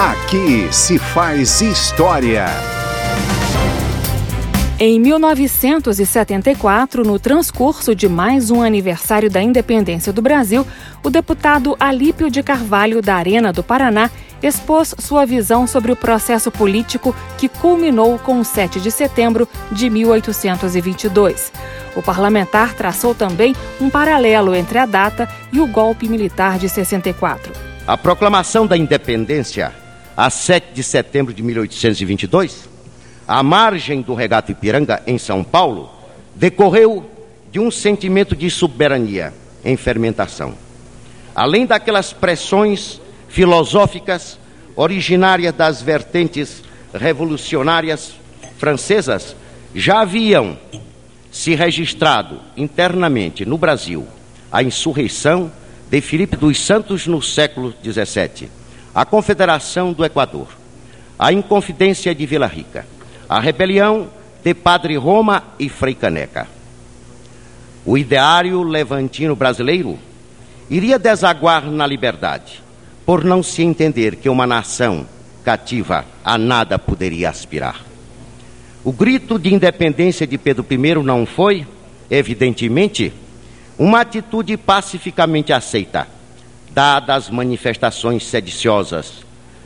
Aqui se faz história. Em 1974, no transcurso de mais um aniversário da independência do Brasil, o deputado Alípio de Carvalho, da Arena do Paraná, expôs sua visão sobre o processo político que culminou com o 7 de setembro de 1822. O parlamentar traçou também um paralelo entre a data e o golpe militar de 64. A proclamação da independência, a 7 de setembro de 1822, à margem do regato Ipiranga, em São Paulo, decorreu de um sentimento de soberania em fermentação. Além daquelas pressões filosóficas originárias das vertentes revolucionárias francesas, já haviam se registrado internamente no Brasil a insurreição de Filipe dos Santos no século XVII, a Confederação do Equador, a Inconfidência de Vila Rica, a rebelião de Padre Roma e Frei Caneca. O ideário levantino brasileiro iria desaguar na liberdade, por não se entender que uma nação cativa a nada poderia aspirar. O grito de independência de Pedro I não foi, evidentemente, uma atitude pacificamente aceita, dadas as manifestações sediciosas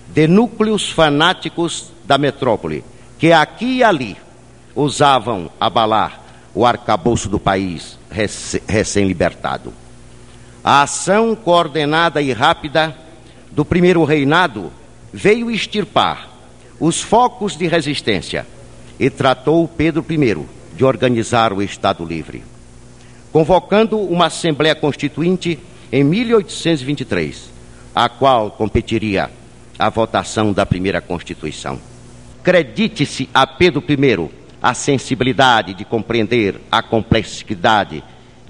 de núcleos fanáticos da metrópole que aqui e ali usavam abalar o arcabouço do país recém-libertado. A ação coordenada e rápida do primeiro reinado veio extirpar os focos de resistência e tratou Pedro I de organizar o Estado Livre, convocando uma Assembleia Constituinte em 1823, a qual competiria a votação da primeira Constituição. Acredite-se a Pedro I a sensibilidade de compreender a complexidade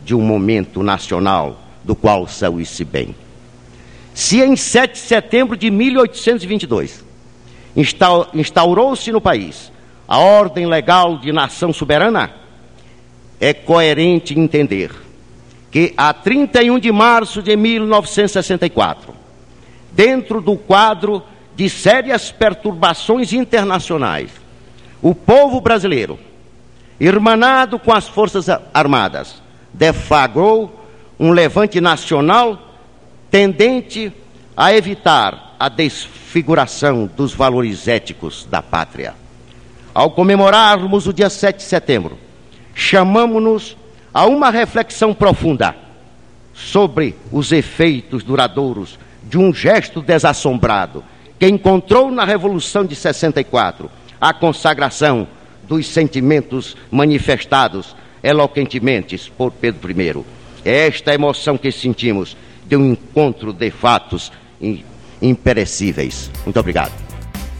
de um momento nacional do qual saiu-se bem. Se em 7 de setembro de 1822 instaurou-se no país a ordem legal de nação soberana, é coerente entender que a 31 de março de 1964, dentro do quadro de sérias perturbações internacionais. O povo brasileiro, irmanado com as Forças Armadas, deflagrou um levante nacional tendente a evitar a desfiguração dos valores éticos da pátria. Ao comemorarmos o dia 7 de setembro, chamamos-nos a uma reflexão profunda sobre os efeitos duradouros de um gesto desassombrado que encontrou na Revolução de 64 a consagração dos sentimentos manifestados eloquentemente por Pedro I. É esta emoção que sentimos de um encontro de fatos imperecíveis. Muito obrigado.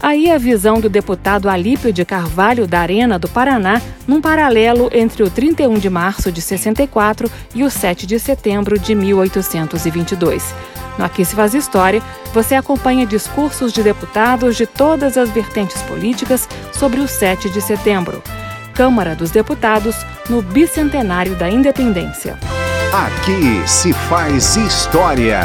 Aí a visão do deputado Alípio de Carvalho da Arena do Paraná, num paralelo entre o 31 de março de 64 e o 7 de setembro de 1822. No Aqui se faz História, você acompanha discursos de deputados de todas as vertentes políticas sobre o 7 de setembro. Câmara dos Deputados, no bicentenário da independência. Aqui se faz história.